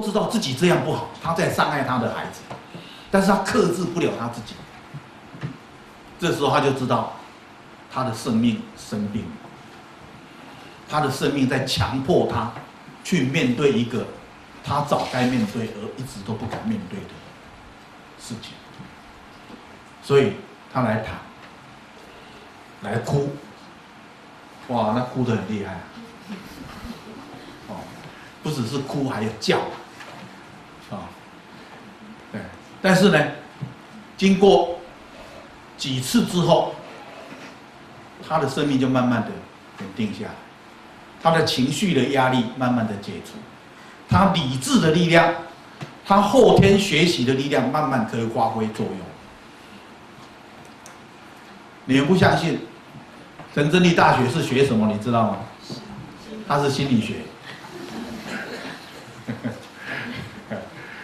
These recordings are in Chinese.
知道自己这样不好，他在伤害他的孩子，但是他克制不了他自己。这时候他就知道，他的生命生病了，他的生命在强迫他去面对一个他早该面对而一直都不敢面对的事情，所以他来谈，来哭，哇，那哭得很厉害，哦，不只是哭，还有叫，啊，对，但是呢，经过。几次之后，他的生命就慢慢的稳定下来，他的情绪的压力慢慢的解除，他理智的力量，他后天学习的力量慢慢可以发挥作用。你们不相信？陈真理大学是学什么？你知道吗？他是心理学，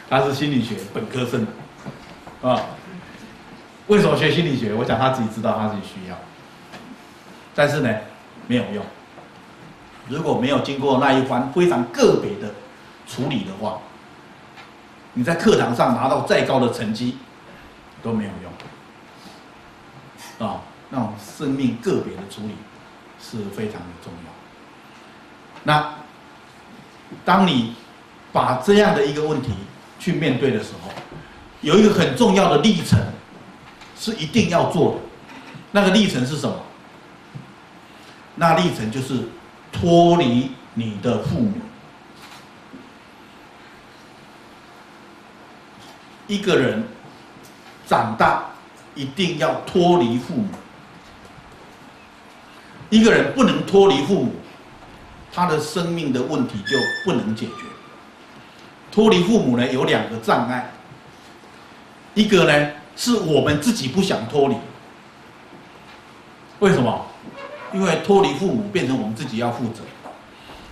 他是心理学本科生，啊。为什么学心理学？我想他自己知道，他自己需要。但是呢，没有用。如果没有经过那一番非常个别的处理的话，你在课堂上拿到再高的成绩都没有用。啊，那种生命个别的处理是非常的重要。那当你把这样的一个问题去面对的时候，有一个很重要的历程。是一定要做的，那个历程是什么？那历程就是脱离你的父母。一个人长大一定要脱离父母。一个人不能脱离父母，他的生命的问题就不能解决。脱离父母呢，有两个障碍，一个呢。是我们自己不想脱离，为什么？因为脱离父母变成我们自己要负责，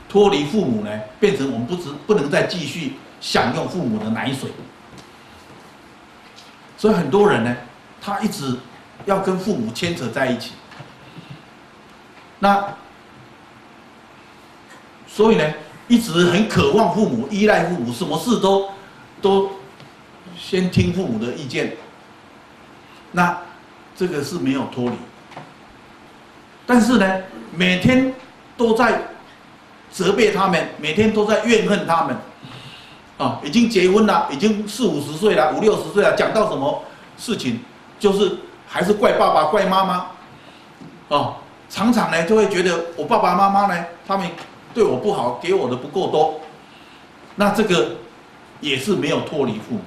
脱离父母呢，变成我们不只不能再继续享用父母的奶水，所以很多人呢，他一直要跟父母牵扯在一起，那所以呢，一直很渴望父母，依赖父母，什么事都都先听父母的意见。那这个是没有脱离，但是呢，每天都在责备他们，每天都在怨恨他们，啊，已经结婚了，已经四五十岁了，五六十岁了，讲到什么事情，就是还是怪爸爸、怪妈妈，哦，常常呢就会觉得我爸爸妈妈呢，他们对我不好，给我的不够多，那这个也是没有脱离父母，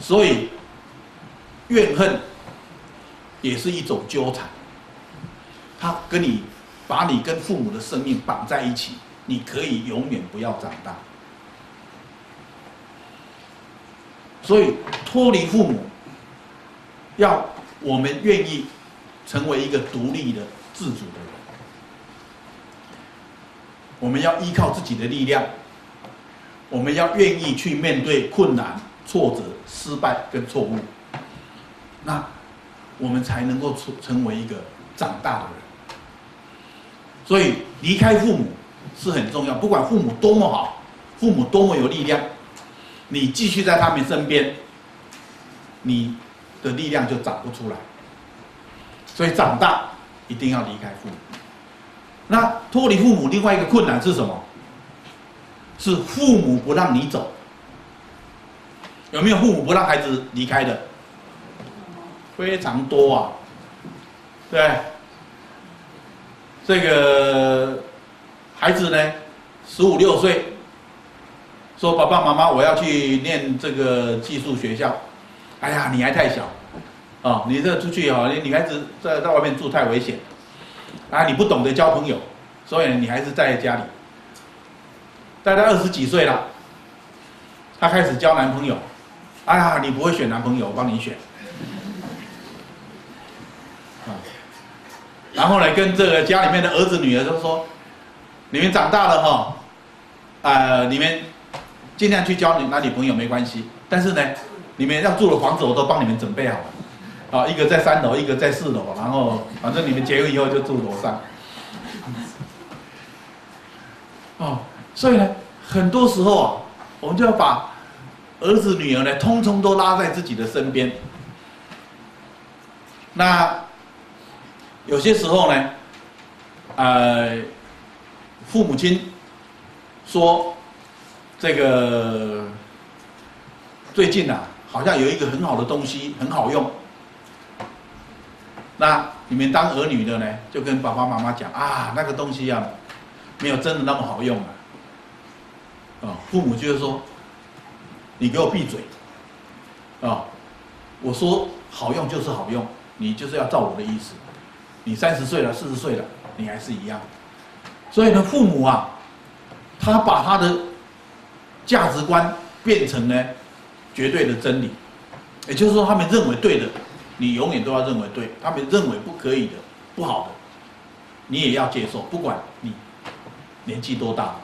所以。怨恨也是一种纠缠，他跟你把你跟父母的生命绑在一起，你可以永远不要长大。所以脱离父母，要我们愿意成为一个独立的、自主的人，我们要依靠自己的力量，我们要愿意去面对困难、挫折、失败跟错误。那我们才能够成成为一个长大的人。所以离开父母是很重要，不管父母多么好，父母多么有力量，你继续在他们身边，你的力量就长不出来。所以长大一定要离开父母。那脱离父母另外一个困难是什么？是父母不让你走。有没有父母不让孩子离开的？非常多啊，对，这个孩子呢，十五六岁，说爸爸妈妈我要去念这个寄宿学校，哎呀你还太小，啊你这出去哈，你女孩子在在外面住太危险，啊你不懂得交朋友，所以你还是在家里。大概二十几岁了，他开始交男朋友，哎呀你不会选男朋友，我帮你选。啊然后呢，跟这个家里面的儿子女儿都说：“你们长大了哈，呃，你们尽量去交女男女朋友没关系，但是呢，你们要住的房子我都帮你们准备好了，啊，一个在三楼，一个在四楼，然后反正你们结婚以后就住楼上。”哦，所以呢，很多时候啊，我们就要把儿子女儿呢，通通都拉在自己的身边。那有些时候呢，呃，父母亲说这个最近啊，好像有一个很好的东西很好用。那你们当儿女的呢，就跟爸爸妈妈讲啊，那个东西啊，没有真的那么好用啊。啊，父母就是说，你给我闭嘴。啊，我说好用就是好用，你就是要照我的意思。你三十岁了，四十岁了，你还是一样。所以呢，父母啊，他把他的价值观变成呢绝对的真理，也就是说，他们认为对的。你永远都要认为对，他们认为不可以的、不好的，你也要接受，不管你年纪多大。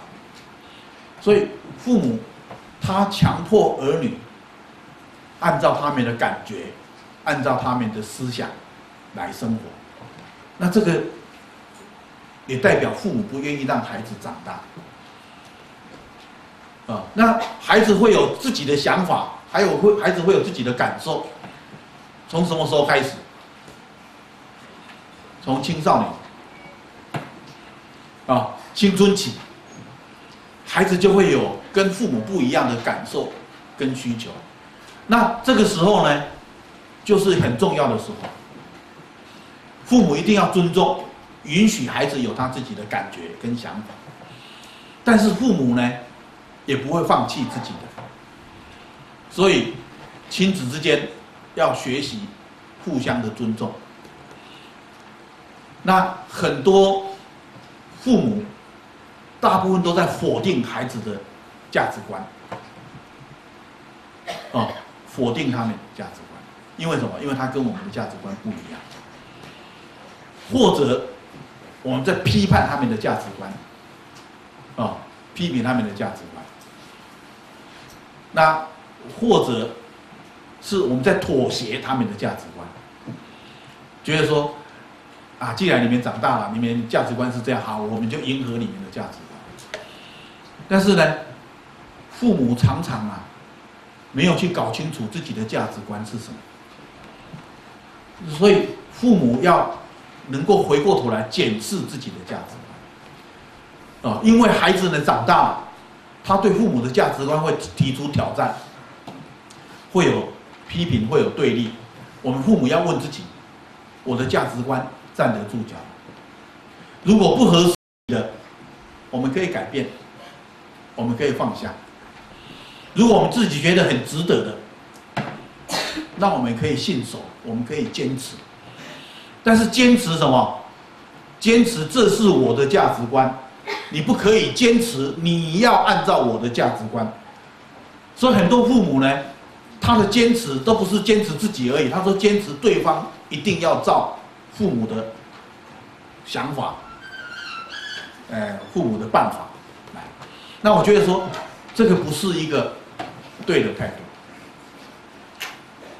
所以父母他强迫儿女按照他们的感觉，按照他们的思想来生活，那这个也代表父母不愿意让孩子长大。啊，那孩子会有自己的想法，还有会孩子会有自己的感受。从什么时候开始？从青少年啊，青春期，孩子就会有跟父母不一样的感受跟需求。那这个时候呢，就是很重要的时候。父母一定要尊重，允许孩子有他自己的感觉跟想法。但是父母呢，也不会放弃自己的。所以，亲子之间。要学习互相的尊重。那很多父母大部分都在否定孩子的价值观，哦，否定他们的价值观，因为什么？因为他跟我们的价值观不一样，或者我们在批判他们的价值观，啊，批评他们的价值观。那或者。是我们在妥协他们的价值观，觉得说，啊，既然你们长大了，你们价值观是这样，好，我们就迎合你们的价值观。但是呢，父母常常啊，没有去搞清楚自己的价值观是什么，所以父母要能够回过头来检视自己的价值观，啊，因为孩子呢长大了，他对父母的价值观会提出挑战，会有。批评会有对立，我们父母要问自己：我的价值观站得住脚？如果不合适的，我们可以改变，我们可以放下。如果我们自己觉得很值得的，那我们可以信守，我们可以坚持。但是坚持什么？坚持这是我的价值观，你不可以坚持，你要按照我的价值观。所以很多父母呢。他的坚持都不是坚持自己而已，他说坚持对方一定要照父母的想法，呃，父母的办法来。那我觉得说，这个不是一个对的态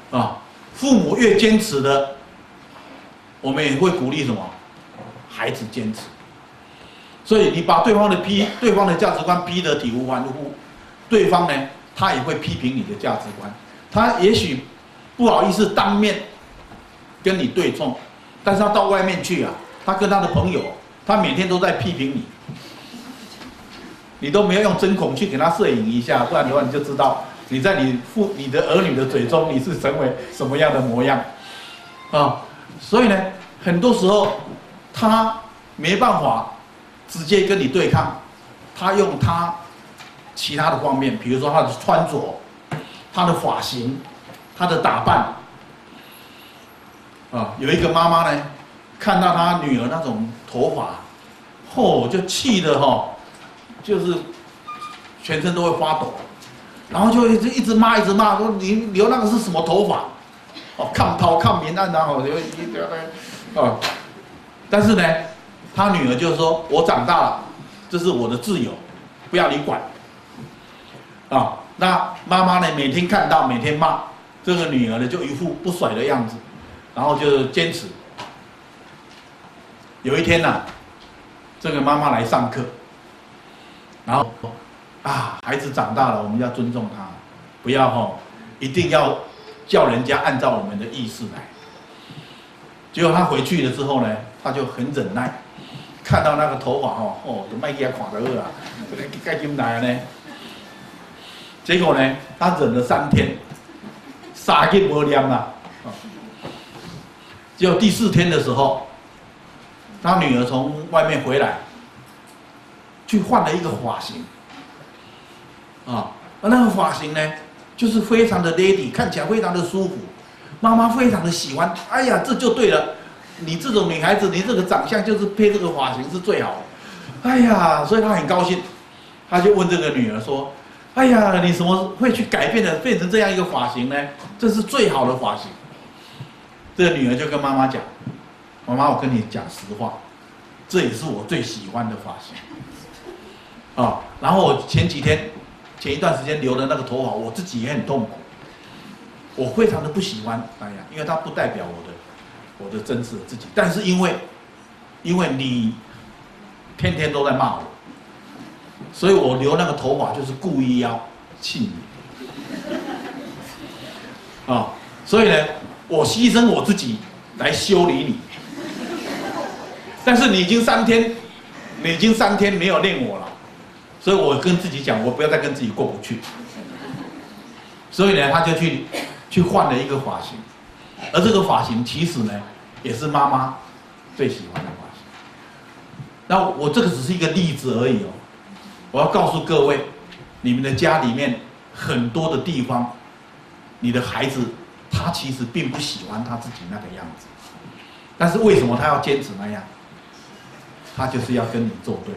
度啊。父母越坚持的，我们也会鼓励什么？孩子坚持。所以你把对方的批，对方的价值观批得体无完肤，对方呢，他也会批评你的价值观。他也许不好意思当面跟你对冲，但是他到外面去啊，他跟他的朋友，他每天都在批评你，你都没有用针孔去给他摄影一下，不然的话你就知道你在你父你的儿女的嘴中你是成为什么样的模样啊。所以呢，很多时候他没办法直接跟你对抗，他用他其他的方面，比如说他的穿着。他的发型，他的打扮，啊，有一个妈妈呢，看到她女儿那种头发，嚯，就气得哈，就是全身都会发抖，然后就一直一直骂，一直骂，说你留那个是什么头发？哦，抗涛抗民案，然后就一条的，啊，但是呢，他女儿就说，我长大了，这是我的自由，不要你管，啊。那妈妈呢？每天看到，每天骂这个女儿呢，就一副不甩的样子，然后就坚持。有一天呐、啊，这个妈妈来上课，然后啊，孩子长大了，我们要尊重他，不要吼，一定要叫人家按照我们的意思来。结果他回去了之后呢，他就很忍耐，看到那个头发吼，哦，都卖给他垮了啊，该怎来呢？结果呢，他忍了三天，啥也没念啊。结果第四天的时候，他女儿从外面回来，去换了一个发型。啊，那个发型呢，就是非常的 lady，看起来非常的舒服，妈妈非常的喜欢。哎呀，这就对了，你这种女孩子，你这个长相就是配这个发型是最好的。哎呀，所以他很高兴，他就问这个女儿说：“哎呀，你怎么会去改变的，变成这样一个发型呢？这是最好的发型。”这个女儿就跟妈妈讲：“妈妈，我跟你讲实话，这也是我最喜欢的发型。”啊，然后我前几天。前一段时间留的那个头发，我自己也很痛苦，我非常的不喜欢，哎呀，因为它不代表我的我的真实的自己。但是因为因为你天天都在骂我，所以我留那个头发就是故意要气你啊，所以呢，我牺牲我自己来修理你。但是你已经三天，你已经三天没有练我了。所以我跟自己讲，我不要再跟自己过不去。所以呢，他就去去换了一个发型，而这个发型其实呢，也是妈妈最喜欢的发型。那我这个只是一个例子而已哦。我要告诉各位，你们的家里面很多的地方，你的孩子他其实并不喜欢他自己那个样子，但是为什么他要坚持那样？他就是要跟你作对。